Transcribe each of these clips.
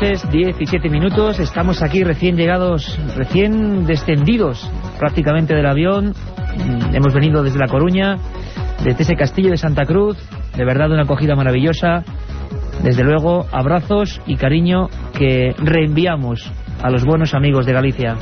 Noches, 17 minutos. Estamos aquí recién llegados, recién descendidos prácticamente del avión. Mm, Hemos venido desde La Coruña, desde ese castillo de Santa Cruz. De verdad, una acogida maravillosa. Desde luego, abrazos y cariño que reenviamos a los buenos amigos de Galicia.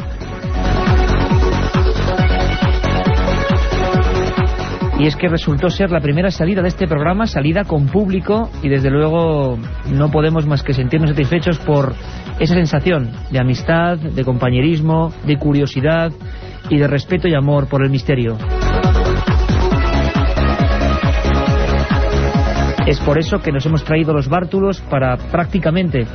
Y es que resultó ser la primera salida de este programa, salida con público, y desde luego no podemos más que sentirnos satisfechos por esa sensación de amistad, de compañerismo, de curiosidad y de respeto y amor por el misterio. Es por eso que nos hemos traído los bártulos para prácticamente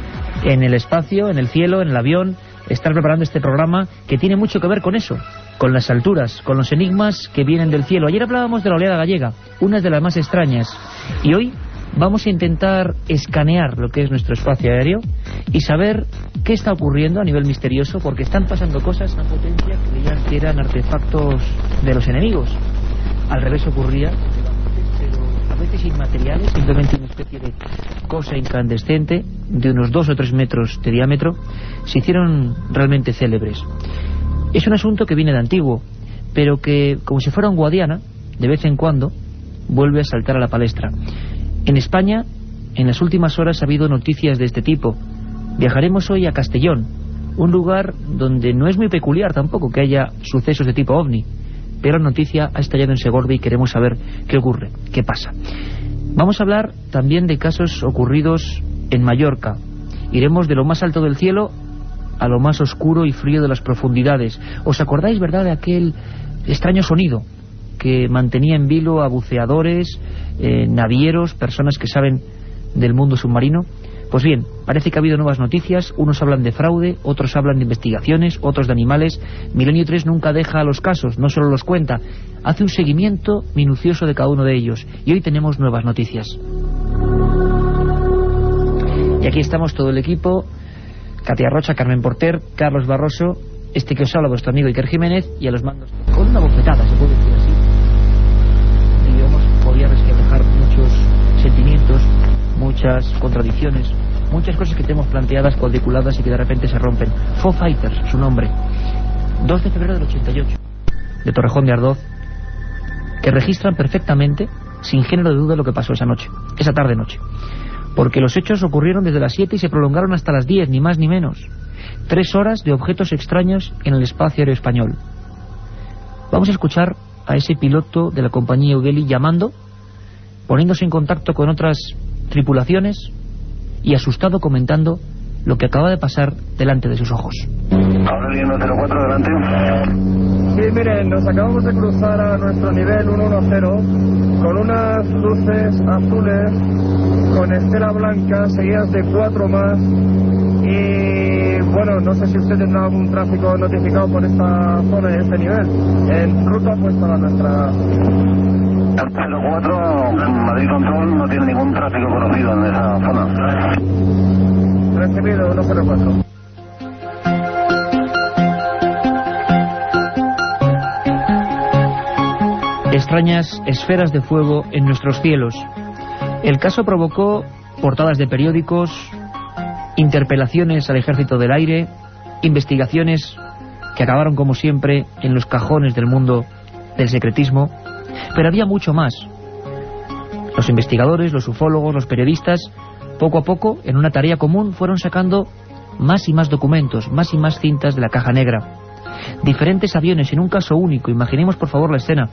en el espacio, en el cielo, en el avión, estar preparando este programa que tiene mucho que ver con eso, con las alturas, con los enigmas que vienen del cielo. Ayer hablábamos de la oleada gallega, una de las más extrañas, y hoy vamos a intentar escanear lo que es nuestro espacio aéreo y saber qué está ocurriendo a nivel misterioso, porque están pasando cosas a potencia que creían que eran artefactos de los enemigos. Al revés ocurría, pero a veces inmateriales, simplemente una especie de cosa incandescente de unos dos o tres metros de diámetro, se hicieron realmente célebres. Es un asunto que viene de antiguo, pero que, como si fuera un guadiana, de vez en cuando vuelve a saltar a la palestra. En España, en las últimas horas ha habido noticias de este tipo. Viajaremos hoy a Castellón, un lugar donde no es muy peculiar tampoco que haya sucesos de tipo ovni, pero la noticia ha estallado en Segorbe y queremos saber qué ocurre, qué pasa. Vamos a hablar también de casos ocurridos en Mallorca. Iremos de lo más alto del cielo a lo más oscuro y frío de las profundidades. ¿Os acordáis, verdad, de aquel extraño sonido que mantenía en vilo a buceadores, eh, navieros, personas que saben del mundo submarino? Pues bien, parece que ha habido nuevas noticias, unos hablan de fraude, otros hablan de investigaciones, otros de animales. Milenio 3 nunca deja los casos, no solo los cuenta, hace un seguimiento minucioso de cada uno de ellos. Y hoy tenemos nuevas noticias. Y aquí estamos todo el equipo, Katia Rocha, Carmen Porter, Carlos Barroso, este que os habla vuestro amigo Iker Jiménez, y a los mandos con una bofetada, se puede decir así. Digamos, podía reflejar muchos sentimientos, muchas contradicciones, muchas cosas que tenemos planteadas, cuadriculadas y que de repente se rompen. Foo Fighters, su nombre. 2 de febrero del 88, de Torrejón de Ardoz, que registran perfectamente, sin género de duda, lo que pasó esa noche, esa tarde-noche. Porque los hechos ocurrieron desde las 7 y se prolongaron hasta las 10, ni más ni menos. Tres horas de objetos extraños en el espacio aéreo español. Vamos a escuchar a ese piloto de la compañía Eudeli llamando, poniéndose en contacto con otras tripulaciones y asustado comentando lo que acaba de pasar delante de sus ojos. Aurelio 104, adelante. Sí, miren, nos acabamos de cruzar a nuestro nivel 110 con unas luces azules con estela blanca seguidas de cuatro más y bueno, no sé si usted tendrá algún tráfico notificado por esta zona y este nivel. En ruta pues para nuestra... 04, Madrid Control no tiene ningún tráfico conocido en esa zona. Recibido 104. Extrañas esferas de fuego en nuestros cielos. El caso provocó portadas de periódicos, interpelaciones al ejército del aire, investigaciones que acabaron como siempre en los cajones del mundo del secretismo, pero había mucho más. Los investigadores, los ufólogos, los periodistas Poco a poco, en una tarea común, fueron sacando más y más documentos, más y más cintas de la caja negra. Diferentes aviones en un caso único, imaginemos por favor la escena.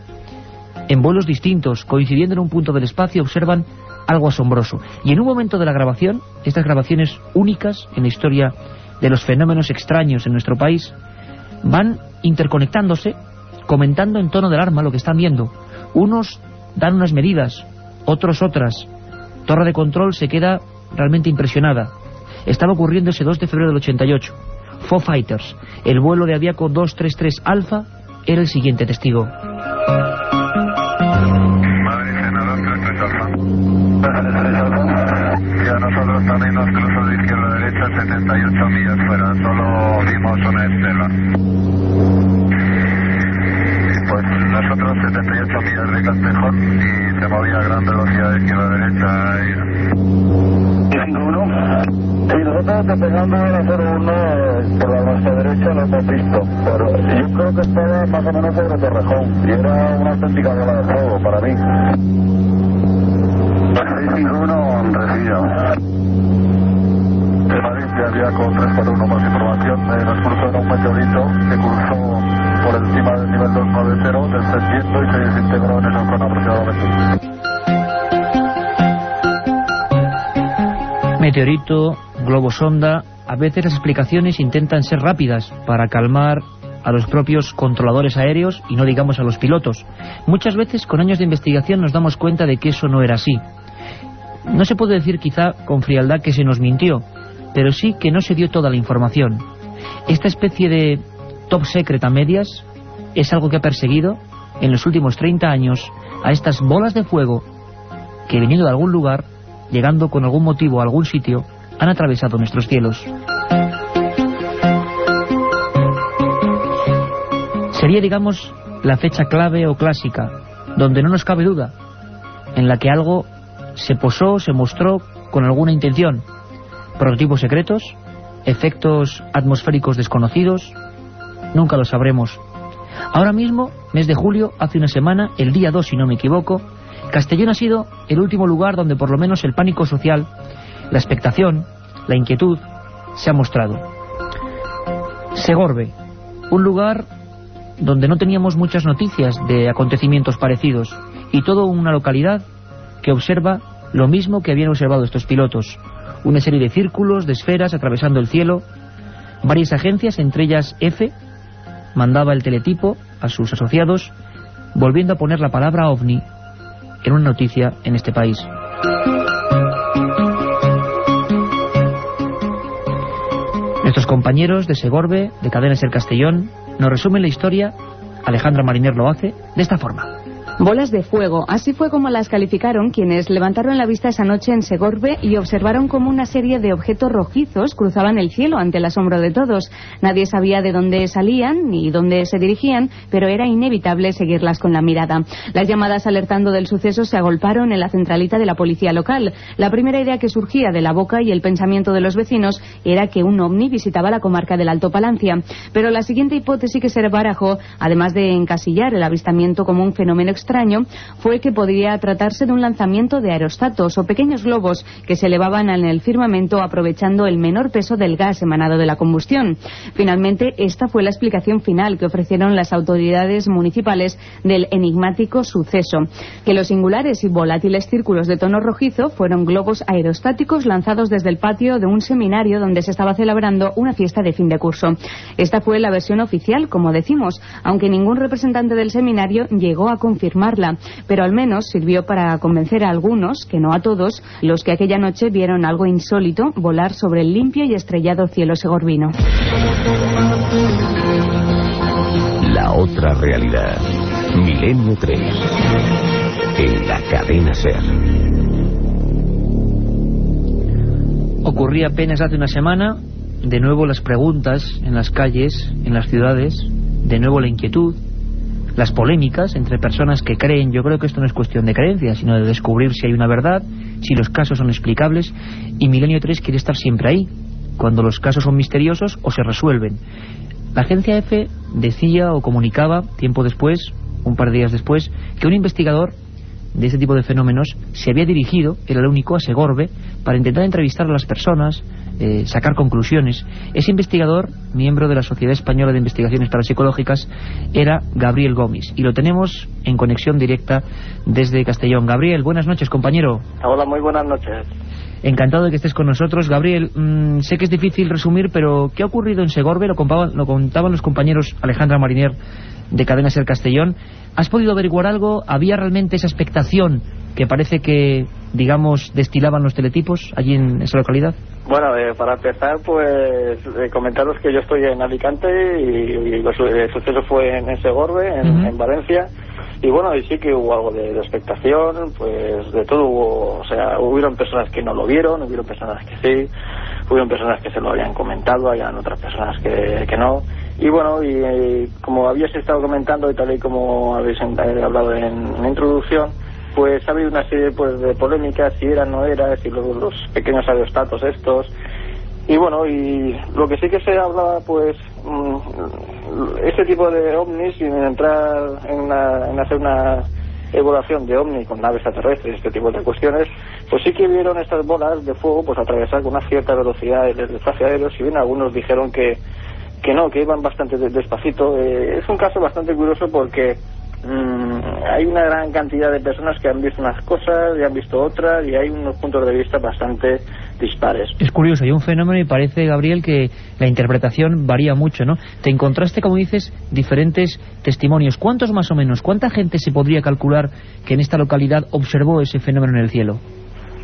En vuelos distintos, coincidiendo en un punto del espacio, observan algo asombroso. Y en un momento de la grabación, estas grabaciones únicas en la historia de los fenómenos extraños en nuestro país, van interconectándose, comentando en tono del arma lo que están viendo. Unos dan unas medidas, otros otras. Torre de control se queda realmente impresionada. Estaba ocurriendo ese 2 de febrero del 88. Foo Fighters, el vuelo de Aviaco 233 Alfa, era el siguiente testigo. Y a nosotros también nos cruzó de izquierda a derecha 78 millas fuera, solo vimos una estela. Pues nosotros 78 millas de Castejón y se movía a gran velocidad de izquierda a derecha. Y... 1 Sí, nosotros despegando en la 01 por la nuestra derecha lo hemos visto, pero yo creo que estaba más o menos sobre Torrejón y era una auténtica bola de fuego para mí. 651 recibido. De Madrid ya había con 341 más información, eh, meteorito que cruzó por encima del nivel 290, descendiendo y se desintegró en esa zona aproximadamente. Meteorito, globo sonda, a veces las explicaciones intentan ser rápidas para calmar a los propios controladores aéreos y no digamos a los pilotos. Muchas veces con años de investigación nos damos cuenta de que eso no era así. No se puede decir quizá con frialdad que se nos mintió, pero sí que no se dio toda la información. Esta especie de top secret a medias es algo que ha perseguido en los últimos 30 años a estas bolas de fuego que viniendo de algún lugar, llegando con algún motivo a algún sitio, han atravesado nuestros cielos. Sería, digamos, la fecha clave o clásica, donde no nos cabe duda, en la que algo se posó, se mostró con alguna intención. Prototipos secretos, efectos atmosféricos desconocidos, nunca lo sabremos. Ahora mismo, mes de julio, hace una semana, el día 2 si no me equivoco, Castellón ha sido el último lugar donde por lo menos el pánico social, la expectación, la inquietud, se ha mostrado. Segorbe, un lugar donde no teníamos muchas noticias de acontecimientos parecidos y todo una localidad que observa lo mismo que habían observado estos pilotos. Una serie de círculos, de esferas atravesando el cielo. Varias agencias, entre ellas F, mandaba el teletipo a sus asociados, volviendo a poner la palabra ovni en una noticia en este país. Nuestros compañeros de Segorbe, de Cadena Ser Castellón, nos resumen la historia, Alejandra Mariner lo hace, de esta forma. Bolas de fuego, así fue como las calificaron quienes levantaron la vista esa noche en Segorbe y observaron como una serie de objetos rojizos cruzaban el cielo ante el asombro de todos. Nadie sabía de dónde salían ni dónde se dirigían, pero era inevitable seguirlas con la mirada. Las llamadas alertando del suceso se agolparon en la centralita de la policía local. La primera idea que surgía de la boca y el pensamiento de los vecinos era que un ovni visitaba la comarca del Alto Palancia. Pero la siguiente hipótesis que se barajó, además de encasillar el avistamiento como un fenómeno extraño fue que podría tratarse de un lanzamiento de aerostatos o pequeños globos que se elevaban en el firmamento aprovechando el menor peso del gas emanado de la combustión. Finalmente, esta fue la explicación final que ofrecieron las autoridades municipales del enigmático suceso, que los singulares y volátiles círculos de tono rojizo fueron globos aerostáticos lanzados desde el patio de un seminario donde se estaba celebrando una fiesta de fin de curso. Esta fue la versión oficial, como decimos, aunque ningún representante del seminario llegó a confirmar pero al menos sirvió para convencer a algunos, que no a todos, los que aquella noche vieron algo insólito volar sobre el limpio y estrellado cielo segorbino. La otra realidad. Milenio 3. En la cadena Ser. Ocurría apenas hace una semana, de nuevo las preguntas en las calles, en las ciudades, de nuevo la inquietud, las polémicas entre personas que creen, yo creo que esto no es cuestión de creencia, sino de descubrir si hay una verdad, si los casos son explicables, y Milenio 3 quiere estar siempre ahí, cuando los casos son misteriosos o se resuelven. La agencia F decía o comunicaba, tiempo después, un par de días después, que un investigador de este tipo de fenómenos se había dirigido, era el único, a Segorbe, para intentar entrevistar a las personas, eh, sacar conclusiones. Ese investigador, miembro de la Sociedad Española de Investigaciones Parapsicológicas, era Gabriel Gómez. Y lo tenemos en conexión directa desde Castellón. Gabriel, buenas noches, compañero. Hola, muy buenas noches. Encantado de que estés con nosotros. Gabriel, mm, sé que es difícil resumir, pero ¿qué ha ocurrido en Segorbe? Lo contaban, lo contaban los compañeros Alejandra Marinier de Cadena Ser Castellón. ¿Has podido averiguar algo? ¿Había realmente esa expectación que parece que, digamos, destilaban los teletipos allí en esa localidad? Bueno, eh, para empezar, pues eh, comentaros que yo estoy en Alicante y, el suceso fue en, Segorbe, en Valencia y bueno, y sí que hubo algo de, expectación, pues de todo hubo, o sea, hubieron personas que no lo vieron, hubieron personas que sí, hubieron personas que se lo habían comentado, habían otras personas que, que no, y bueno, y, como habías estado comentando y tal y como habéis hablado en la introducción, pues ha habido una serie pues, de polémicas, si era, no era, si los, los pequeños aerostatos estos, y bueno, y lo que sí que se habla, pues, ese tipo de ovnis, sin entrar en, en hacer una evaluación de ovni con naves extraterrestres, este tipo de cuestiones, pues sí que vieron estas bolas de fuego pues atravesar con una cierta velocidad el espacio aéreo, si bien algunos dijeron que, que no, que iban bastante despacito. Eh, es un caso bastante curioso porque Mm, hay una gran cantidad de personas que han visto unas cosas y han visto otras y hay unos puntos de vista bastante Es curioso, hay un fenómeno y parece, Gabriel, que la interpretación varía mucho, ¿no? Te encontraste, como dices, diferentes testimonios. ¿Cuántos más o menos? ¿Cuánta gente se podría calcular que en esta localidad observó ese fenómeno en el cielo?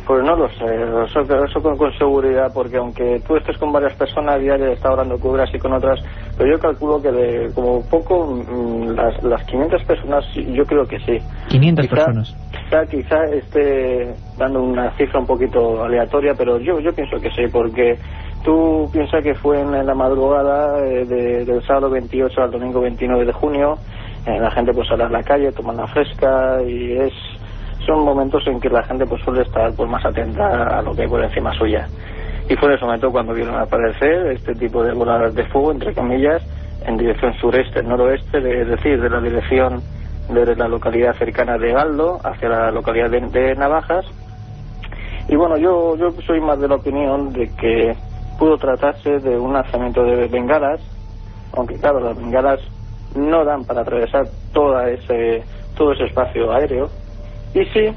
Pues no lo sé, eso, con, seguridad, porque aunque tú estés con varias personas diarias, está hablando con unas y con otras, pero yo calculo que de como poco mm, las, las 500 personas, yo creo que sí. 500 personas. Quizá, quizá esté dando una cifra un poquito aleatoria, pero yo, yo pienso que sí, porque tú piensas que fue en la madrugada eh, del sábado 28 al domingo 29 de junio, eh, la gente pues sale a la calle, toma la fresca y es son momentos en que la gente pues suele estar pues más atenta a lo que hay por encima suya. Y fue en ese momento cuando vieron aparecer este tipo de voladas de fuego, entre comillas, en dirección sureste, noroeste, es decir, de la dirección de la localidad cercana de Galdo hacia la localidad de, Navajas. Y bueno, yo, yo soy más de la opinión de que pudo tratarse de un lanzamiento de bengalas, aunque claro, las bengalas no dan para atravesar toda ese, todo ese espacio aéreo, y sí,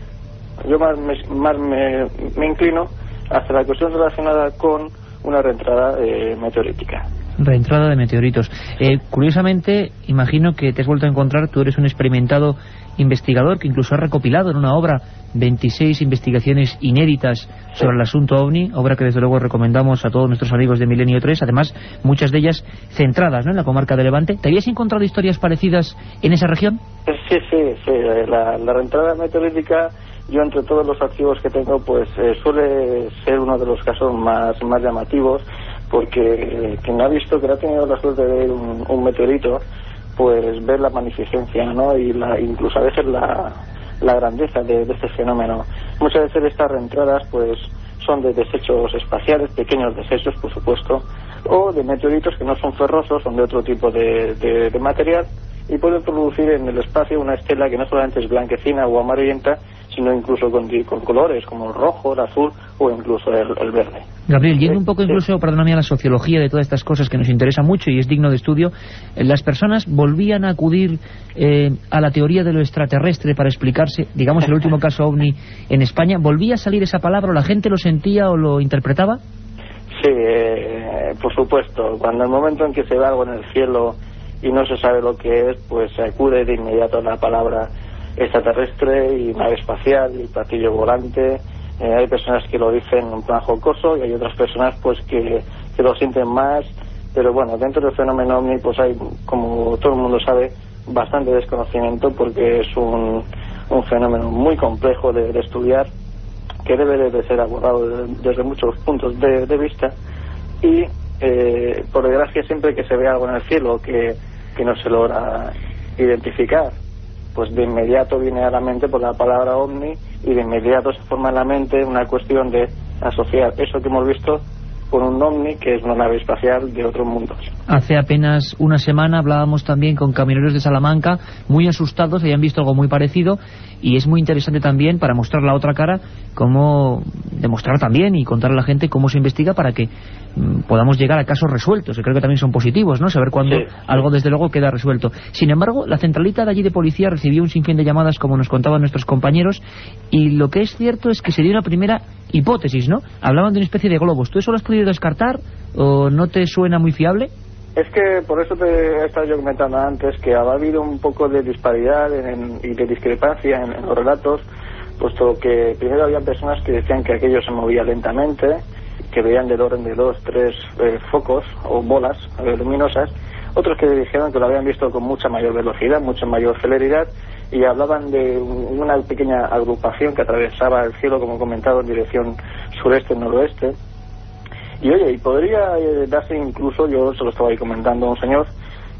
yo más, me, más me, inclino hacia la cuestión relacionada con una reentrada eh, meteorítica. Reentrada de meteoritos. Eh, curiosamente, imagino que te has vuelto a encontrar, tú eres un experimentado investigador que incluso ha recopilado en una obra 26 investigaciones inéditas sobre el asunto OVNI, obra que desde luego recomendamos a todos nuestros amigos de Milenio 3, además muchas de ellas centradas ¿no? en la comarca de Levante. ¿Te habías encontrado historias parecidas en esa región? Sí, sí, sí. La, la reentrada meteorítica yo entre todos los archivos que tengo pues eh, suele ser uno de los casos más, más llamativos porque quien ha visto que ha tenido la suerte de ver un, meteorito pues ver la magnificencia ¿no? y la, incluso a veces la, la grandeza de, este fenómeno. Muchas veces estas reentradas pues son de desechos espaciales, pequeños desechos por supuesto, o de meteoritos que no son ferrosos, son de otro tipo de, de material y pueden producir en el espacio una estela que no solamente es blanquecina o amarillenta, sino incluso con, con colores como el rojo, el azul o incluso el, verde. Gabriel, yendo un poco incluso, perdóname, a la sociología de todas estas cosas que nos interesa mucho y es digno de estudio, eh, las personas volvían a acudir eh, a la teoría de lo extraterrestre para explicarse, digamos el último caso OVNI en España, ¿volvía a salir esa palabra o la gente lo sentía o lo interpretaba? Sí, eh, por supuesto. Cuando el momento en que se ve algo en el cielo y no se sabe lo que es, pues se acude de inmediato a la palabra extraterrestre y nave espacial y platillo volante. Eh, hay personas que lo dicen en plan jocoso y hay otras personas pues que, lo sienten más. Pero bueno, dentro del fenómeno OVNI pues hay, como todo el mundo sabe, bastante desconocimiento porque es un, un fenómeno muy complejo de, estudiar que debe de ser abordado desde, muchos puntos de, de vista y eh, por desgracia siempre que se ve algo en el cielo que no se logra identificar pues de inmediato viene a la mente por la palabra ovni y de inmediato se forma en la mente una cuestión de asociar eso que hemos visto por un ovni que es una nave espacial de otros mundos. Hace apenas una semana hablábamos también con camioneros de Salamanca, muy asustados, habían visto algo muy parecido y es muy interesante también para mostrar la otra cara, cómo demostrar también y contar a la gente cómo se investiga para que mm, podamos llegar a casos resueltos, que creo que también son positivos, ¿no? Saber cuándo algo desde luego queda resuelto. Sin embargo, la centralita de allí de policía recibió un sinfín de llamadas, como nos contaban nuestros compañeros, y lo que es cierto es que se dio una primera hipótesis, ¿no? Hablaban de una especie de globos. ¿Tú eso lo has podido descartar o no te suena muy fiable? Es que por eso te he estado yo comentando antes que ha habido un poco de disparidad y de discrepancia en, los relatos, puesto que primero había personas que decían que aquello se movía lentamente, que veían del orden de dos, tres eh, focos o bolas eh, luminosas, otros que dijeron que lo habían visto con mucha mayor velocidad, mucha mayor celeridad, y hablaban de una pequeña agrupación que atravesaba el cielo, como he comentado, en dirección sureste-noroeste, y oye, y podría eh, darse incluso, yo se lo estaba ahí comentando a un señor,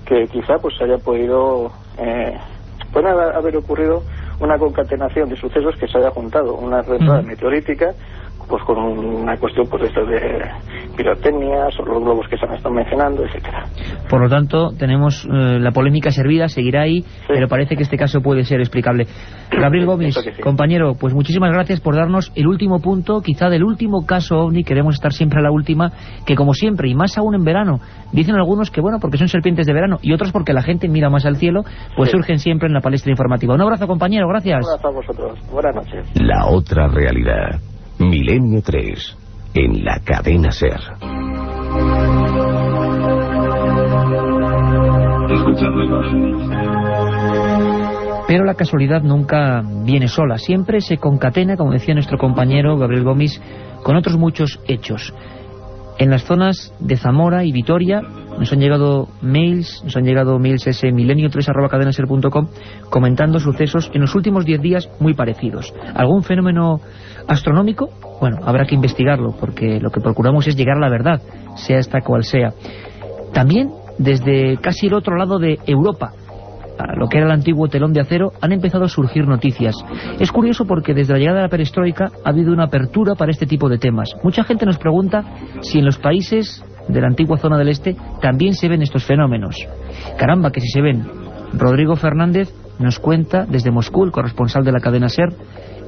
que quizá pues haya podido, eh, puede haber ocurrido una concatenación de sucesos que se haya juntado, una red meteorítica pues con una cuestión pues esto de pirotecnias o los globos que se han estado mencionando, etcétera. Por lo tanto, tenemos eh, la polémica servida, seguirá ahí, pero parece que este caso puede ser explicable. Gabriel Gómez, compañero, pues muchísimas gracias por darnos el último punto, quizá del último caso OVNI, queremos estar siempre a la última, que como siempre, y más aún en verano, dicen algunos que bueno, porque son serpientes de verano, y otros porque la gente mira más al cielo, pues surgen siempre en la palestra informativa. Un abrazo, compañero, gracias. Un abrazo a vosotros. Buenas noches. La otra realidad. Milenio 3, en la cadena Ser. Pero la casualidad nunca viene sola, siempre se concatena, como decía nuestro compañero Gabriel Gómez, con otros muchos hechos. En las zonas de Zamora y Vitoria nos han llegado mails, nos han llegado mails ese milenio3 arroba cadenaser.com comentando sucesos en los últimos 10 días muy parecidos. ¿Algún fenómeno astronómico? Bueno, habrá que investigarlo porque lo que procuramos es llegar a la verdad, sea esta cual sea. También desde casi el otro lado de Europa, lo que era el antiguo telón de acero, han empezado a surgir noticias. Es curioso porque desde la llegada de la perestroika ha habido una apertura para este tipo de temas. Mucha gente nos pregunta si en los países de la antigua zona del este también se ven estos fenómenos. Caramba, que si se ven. Rodrigo Fernández nos cuenta desde Moscú, el corresponsal de la cadena SER,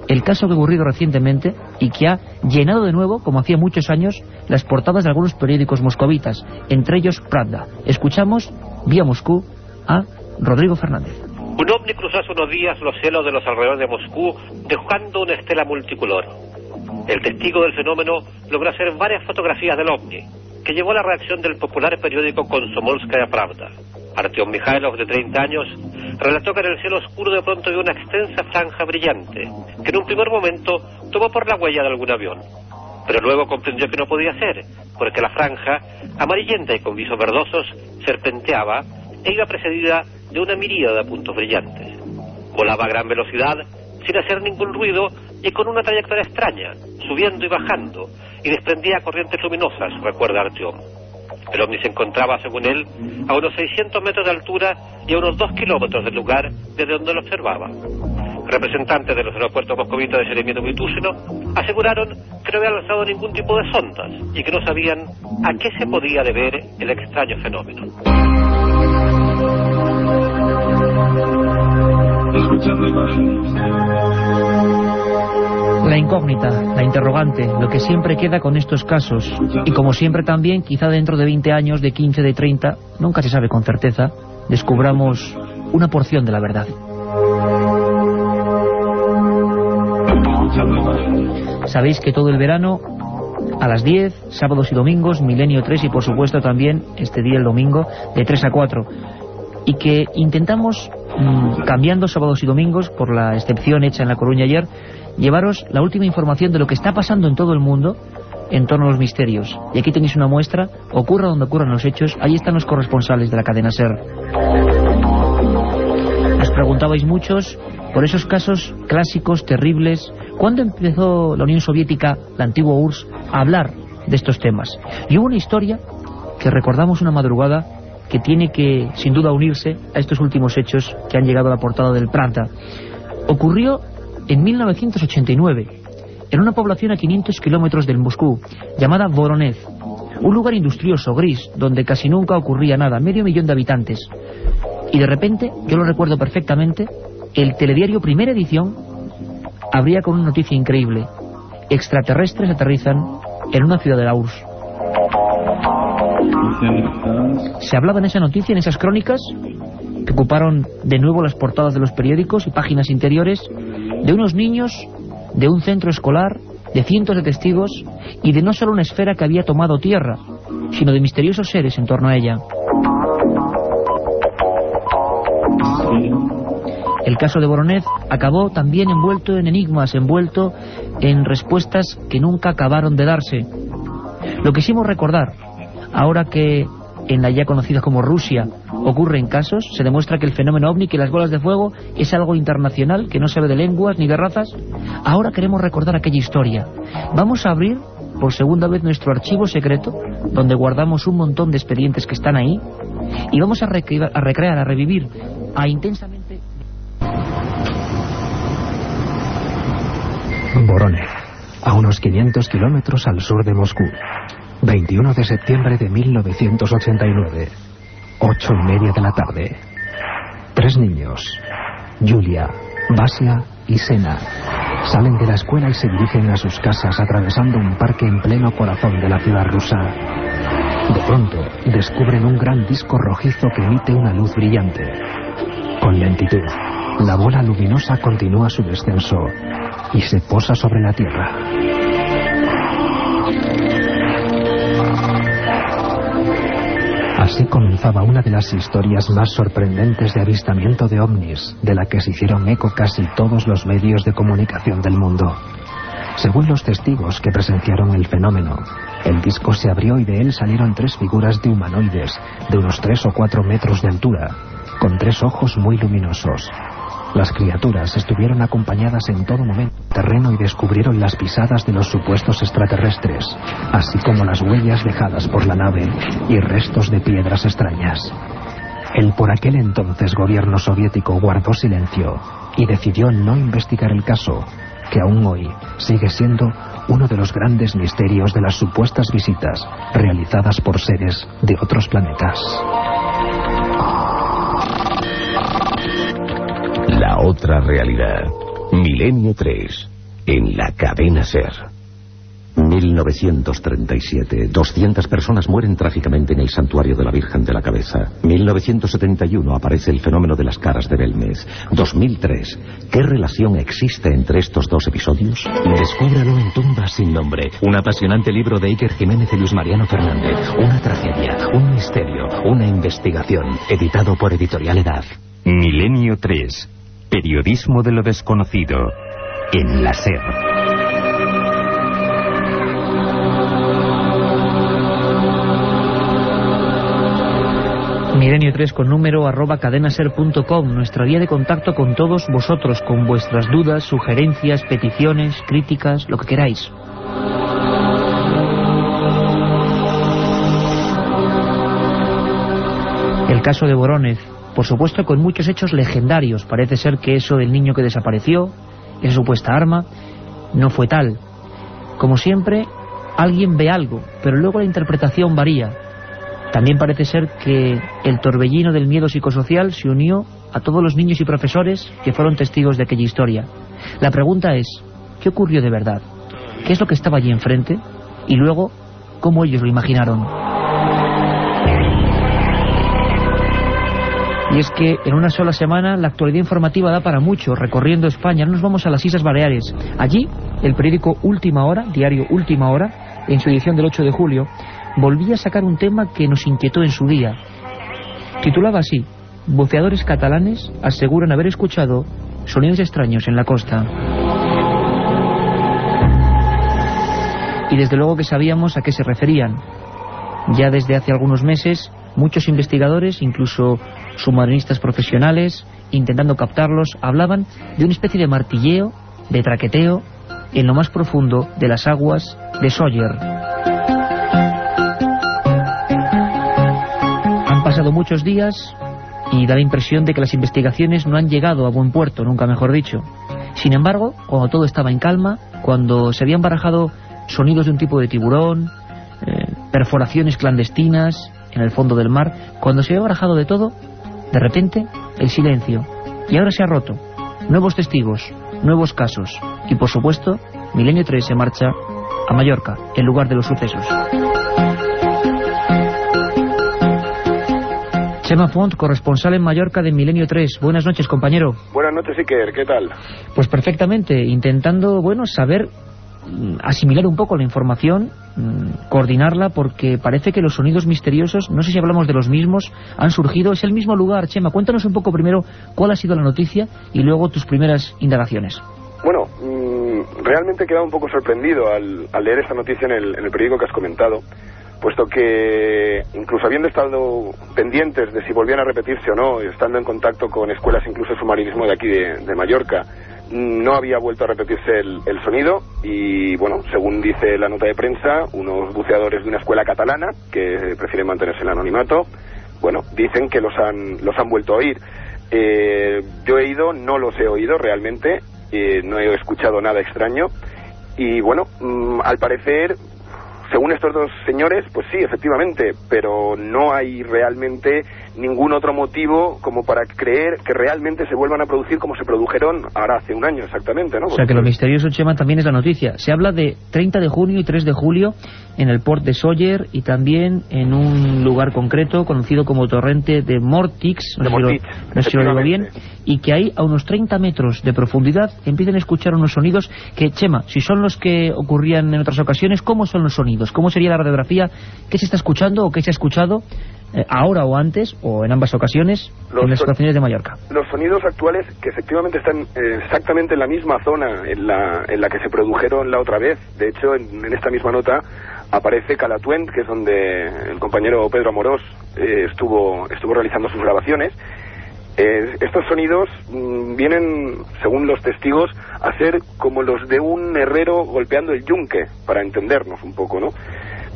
el caso que ha ocurrido recientemente y que ha llenado de nuevo, como hacía muchos años, las portadas de algunos periódicos moscovitas, entre ellos Pravda. Escuchamos, vía Moscú, a Rodrigo Fernández. Un ovni cruzó hace unos días los cielos de los alrededores de Moscú, dejando una estela multicolor. El testigo del fenómeno logró hacer varias fotografías del ovni, que llevó la reacción del popular periódico Komsomolskaya Pravda. Artyom Mikhailov, de 30 años, relató que en el cielo oscuro de pronto vio una extensa franja brillante, que en un primer momento tomó por la huella de algún avión. Pero luego comprendió que no podía ser, porque la franja, amarillenta y con visos verdosos, serpenteaba e iba precedida de una miríada de puntos brillantes. Volaba a gran velocidad, sin hacer ningún ruido y con una trayectoria extraña, subiendo y bajando, y desprendía corrientes luminosas, recuerda Artyom. El ovni se encontraba, según él, a unos 600 metros de altura y a unos 2 kilómetros del lugar desde donde lo observaba. Representantes de los aeropuertos moscovitas de Seremino y aseguraron que no habían lanzado ningún tipo de sondas y que no sabían a qué se podía deber el extraño fenómeno. La incógnita, la interrogante, lo que siempre queda con estos casos. Y como siempre también, quizá dentro de 20 años, de 15, de 30, nunca se sabe con certeza, descubramos una porción de la verdad. Sabéis que todo el verano, a las 10, sábados y domingos, Milenio 3 y por supuesto también este día el domingo, de 3 a 4. Y que intentamos, mm, cambiando sábados y domingos, por la excepción hecha en La Coruña ayer, llevaros la última información de lo que está pasando en todo el mundo en torno a los misterios. Y aquí tenéis una muestra, ocurra donde ocurran los hechos, ahí están los corresponsales de la cadena SER. Os preguntabais muchos por esos casos clásicos, terribles. ¿Cuándo empezó la Unión Soviética, la antigua URSS, a hablar de estos temas? Y hubo una historia que recordamos una madrugada que tiene que, sin duda, unirse a estos últimos hechos que han llegado a la portada del Pranta. Ocurrió en 1989, en una población a 500 kilómetros del Moscú, llamada Voronezh. Un lugar industrioso, gris, donde casi nunca ocurría nada, medio millón de habitantes. Y de repente, yo lo recuerdo perfectamente, el telediario Primera Edición abría con una noticia increíble. Extraterrestres aterrizan en una ciudad de la URSS. Se hablaba en esa noticia, en esas crónicas, que ocuparon de nuevo las portadas de los periódicos y páginas interiores, de unos niños, de un centro escolar, de cientos de testigos y de no solo una esfera que había tomado tierra, sino de misteriosos seres en torno a ella. El caso de Voronez acabó también envuelto en enigmas, envuelto en respuestas que nunca acabaron de darse. Lo quisimos recordar, ahora que en la ya conocida como Rusia ocurren casos, se demuestra que el fenómeno ovni, que las bolas de fuego, es algo internacional, que no se ve de lenguas ni de razas. Ahora queremos recordar aquella historia. Vamos a abrir por segunda vez nuestro archivo secreto, donde guardamos un montón de expedientes que están ahí, y vamos a, recrear, a, recrear, a revivir, a intensamente... Voronezh, a unos 500 kilómetros al sur de Moscú. 21 de septiembre de 1989. Ocho y media de la tarde. Tres niños, Julia, Basia y Sena, salen de la escuela y se dirigen a sus casas atravesando un parque en pleno corazón de la ciudad rusa. De pronto, descubren un gran disco rojizo que emite una luz brillante. Con lentitud, la bola luminosa continúa su descenso y se posa sobre la Tierra. Así comenzaba una de las historias más sorprendentes de avistamiento de ovnis, de la que se hicieron eco casi todos los medios de comunicación del mundo. Según los testigos que presenciaron el fenómeno, el disco se abrió y de él salieron tres figuras de humanoides de unos tres o cuatro metros de altura, con tres ojos muy luminosos. Las criaturas estuvieron acompañadas en todo momento terreno y descubrieron las pisadas de los supuestos extraterrestres, así como las huellas dejadas por la nave y restos de piedras extrañas. El por aquel entonces gobierno soviético guardó silencio y decidió no investigar el caso, que aún hoy sigue siendo uno de los grandes misterios de las supuestas visitas realizadas por seres de otros planetas. La otra realidad. Milenio 3. En la cadena Ser. 1937. 200 personas mueren trágicamente en el santuario de la Virgen de la Cabeza. 1971 aparece el fenómeno de las caras de Belmez. 2003. ¿Qué relación existe entre estos dos episodios? Descúbralo en Tumbas sin nombre. Un apasionante libro de Iker Jiménez y Luis Mariano Fernández. Una tragedia, un misterio, una investigación. Editado por Editorial Edad. Milenio 3. Periodismo de lo desconocido. En la SER. Milenio 3 con número arroba cadenaser.com, nuestra vía de contacto con todos vosotros, con vuestras dudas, sugerencias, peticiones, críticas, lo que queráis. El caso de Borónez, por supuesto con muchos hechos legendarios. Parece ser que eso del niño que desapareció, esa supuesta arma, no fue tal. Como siempre, alguien ve algo, pero luego la interpretación varía. También parece ser que el torbellino del miedo psicosocial se unió a todos los niños y profesores que fueron testigos de aquella historia. La pregunta es, ¿qué ocurrió de verdad? ¿Qué es lo que estaba allí enfrente? Y luego, ¿cómo ellos lo imaginaron? Y es que en una sola semana la actualidad informativa da para mucho, recorriendo España. nos vamos a las Islas Baleares. Allí, el periódico Última Hora, diario Última Hora, en su edición del 8 de julio, volvía a sacar un tema que nos inquietó en su día. Titulaba así, Buceadores catalanes aseguran haber escuchado sonidos extraños en la costa. Y desde luego que sabíamos a qué se referían. Ya desde hace algunos meses, muchos investigadores, incluso submarinistas profesionales, intentando captarlos, hablaban de una especie de martilleo, de traqueteo, en lo más profundo de las aguas de Sawyer. Han pasado muchos días y da la impresión de que las investigaciones no han llegado a buen puerto, nunca mejor dicho. Sin embargo, cuando todo estaba en calma, cuando se habían barajado sonidos de un tipo de tiburón, eh, perforaciones clandestinas en el fondo del mar. Cuando se había barajado de todo, de repente, el silencio. Y ahora se ha roto. Nuevos testigos, nuevos casos. Y por supuesto, Milenio 3 se marcha a Mallorca, en lugar de los sucesos. Chema Font, corresponsal en Mallorca de Milenio 3. Buenas noches, compañero. Buenas noches, Iker. ¿Qué tal? Pues perfectamente, intentando, bueno, saber asimilar un poco la información, mm, coordinarla, porque parece que los sonidos misteriosos, no sé si hablamos de los mismos, han surgido. Es el mismo lugar, Chema. Cuéntanos un poco primero cuál ha sido la noticia y luego tus primeras indagaciones. Bueno, mmm, realmente he quedado un poco sorprendido al, al leer esta noticia en el, en el periódico que has comentado puesto que incluso habiendo estado pendientes de si volvían a repetirse o no, estando en contacto con escuelas incluso de submarinismo de aquí de Mallorca, no había vuelto a repetirse el, el, sonido y bueno, según dice la nota de prensa, unos buceadores de una escuela catalana que prefieren mantenerse en anonimato, bueno, dicen que los han, los han vuelto a oír. Eh, yo he ido, no los he oído realmente, eh, no he escuchado nada extraño y bueno, mmm, al parecer según estos dos señores, pues sí, efectivamente, pero no hay realmente ningún otro motivo como para creer que realmente se vuelvan a producir como se produjeron ahora hace un año exactamente, ¿no? O sea que lo misterioso, Chema, también es la noticia. Se habla de 30 de junio y 3 de julio en el port de Sawyer y también en un lugar concreto conocido como torrente de Mortix, no, de si Mortix, lo, no sé si lo digo bien, y que ahí a unos 30 metros de profundidad empiezan a escuchar unos sonidos que, Chema, si son los que ocurrían en otras ocasiones, ¿cómo son los sonidos? ¿Cómo sería la radiografía? ¿Qué se está escuchando o qué se ha escuchado eh, ahora o antes, o en ambas ocasiones, los en las estaciones de Mallorca? Los sonidos actuales, que efectivamente están eh, exactamente en la misma zona en la, en la que se produjeron la otra vez. De hecho, en, en esta misma nota aparece Calatuent, que es donde el compañero Pedro Amorós eh, estuvo, estuvo realizando sus grabaciones. Eh, estos sonidos mmm, vienen, según los testigos, a ser como los de un herrero golpeando el yunque, para entendernos un poco, ¿no?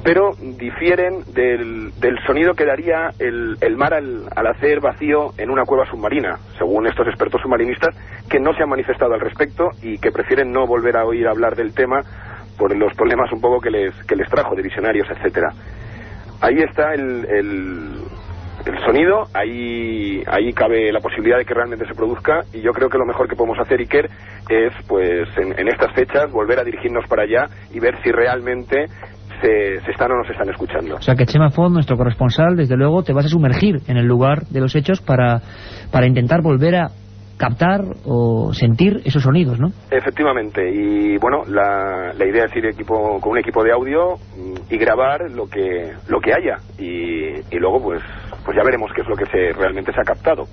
Pero difieren del, del sonido que daría el, el mar al, al, hacer vacío en una cueva submarina, según estos expertos submarinistas, que no se han manifestado al respecto y que prefieren no volver a oír hablar del tema por los problemas un poco que les, que les trajo de visionarios, etcétera. Ahí está el, el, sonido, ahí, ahí cabe la posibilidad de que realmente se produzca y yo creo que lo mejor que podemos hacer, Iker, es pues en, en estas fechas volver a dirigirnos para allá y ver si realmente se, se, están o no se están escuchando. O sea que Chema Font, nuestro corresponsal, desde luego te vas a sumergir en el lugar de los hechos para, para intentar volver a captar o sentir esos sonidos, ¿no? Efectivamente, y bueno, la, la idea es ir equipo, con un equipo de audio y grabar lo que lo que haya y, y luego pues pues ya veremos qué es lo que se realmente se ha captado.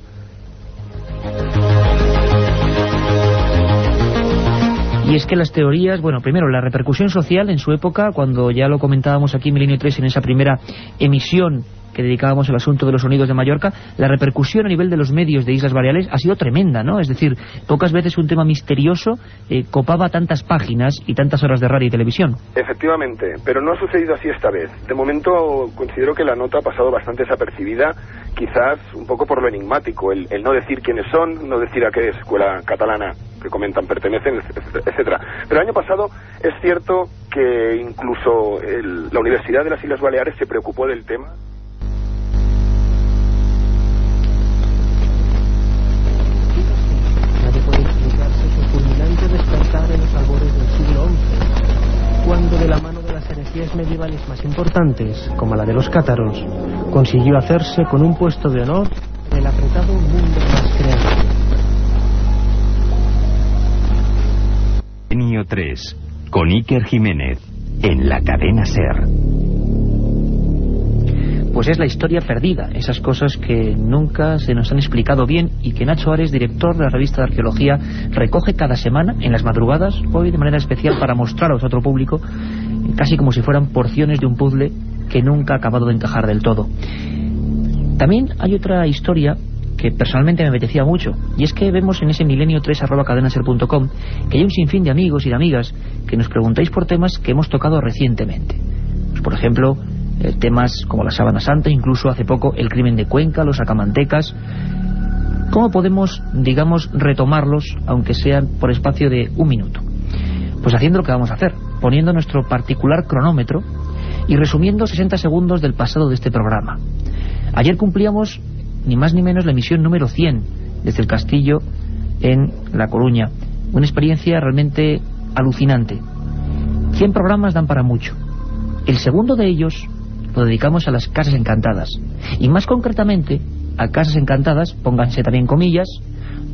Y es que las teorías, bueno, primero, la repercusión social en su época, cuando ya lo comentábamos aquí en Milenio 3 en esa primera emisión que dedicábamos al asunto de los sonidos de Mallorca, la repercusión a nivel de los medios de Islas Baleares ha sido tremenda, ¿no? Es decir, pocas veces un tema misterioso eh, copaba tantas páginas y tantas horas de radio y televisión. Efectivamente, pero no ha sucedido así esta vez. De momento considero que la nota ha pasado bastante desapercibida, quizás un poco por lo enigmático, el, no decir quiénes son, no decir a qué escuela catalana que comentan pertenecen, etcétera. Pero el año pasado es cierto que incluso el, la Universidad de las Islas Baleares se preocupó del tema. Medievales más importantes, como la de los cátaros, consiguió hacerse con un puesto de honor en el apretado mundo más creado. Genio 3, con Iker Jiménez, en la cadena SER. Pues es la historia perdida, esas cosas que nunca se nos han explicado bien y que Nacho Ares, director de la revista de arqueología, recoge cada semana en las madrugadas, hoy de manera especial para mostraros a otro público, casi como si fueran porciones de un puzzle que nunca ha acabado de encajar del todo. También hay otra historia que personalmente me apetecía mucho, y es que vemos en ese milenio 3 arroba cadenaser.com que hay un sinfín de amigos y de amigas que nos preguntáis por temas que hemos tocado recientemente. Pues, por ejemplo, eh, temas como la sábana santa, incluso hace poco el crimen de Cuenca, los acamantecas. ¿Cómo podemos, digamos, retomarlos, aunque sean por espacio de un minuto? Pues haciendo lo que vamos a hacer, poniendo nuestro particular cronómetro Y resumiendo 60 segundos del pasado de este programa. Ayer cumplíamos ni más ni menos la emisión número 100 desde el castillo en La Coruña. Una experiencia realmente alucinante. 100 programas dan para mucho. El segundo de ellos lo dedicamos a las casas encantadas. Y más concretamente a casas encantadas, pónganse también comillas,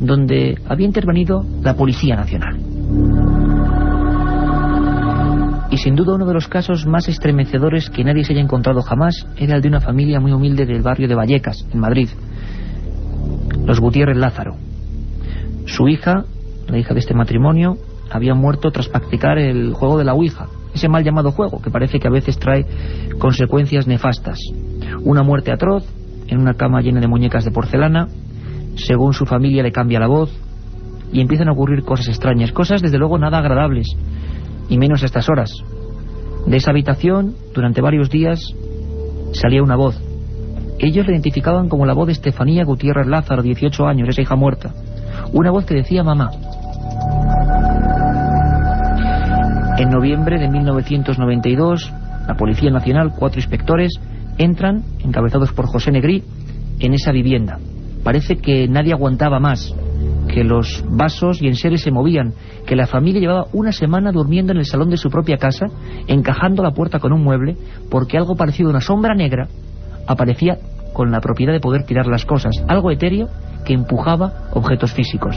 donde había intervenido la Policía Nacional. Y sin duda uno de los casos más estremecedores que nadie se haya encontrado jamás era el de una familia muy humilde del barrio de Vallecas, en Madrid. Los Gutiérrez Lázaro. Su hija, la hija de este matrimonio, había muerto tras practicar el juego de la Ouija, ese mal llamado juego que parece que a veces trae consecuencias nefastas. Una muerte atroz, en una cama llena de muñecas de porcelana, según su familia le cambia la voz, y empiezan a ocurrir cosas extrañas, cosas desde luego nada agradables, y menos a estas horas. De esa habitación, durante varios días, salía una voz. Ellos la identificaban como la voz de Estefanía Gutiérrez Lázaro, 18 años, esa hija muerta. Una voz que decía mamá. En noviembre de 1992, la Policía Nacional, cuatro inspectores, entran, encabezados por José Negrí, en esa vivienda. Parece que nadie aguantaba más, que los vasos y enseres se movían, que la familia llevaba una semana durmiendo en el salón de su propia casa, encajando la puerta con un mueble, porque algo parecido a una sombra negra aparecía con la propiedad de poder tirar las cosas, algo etéreo que empujaba objetos físicos.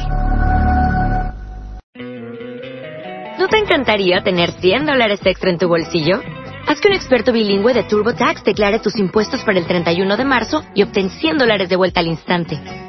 ¿No te encantaría tener 100 dólares extra en tu bolsillo? Haz que un experto bilingüe de TurboTax declare tus impuestos para el 31 de marzo y obtén 100 dólares de vuelta al instante.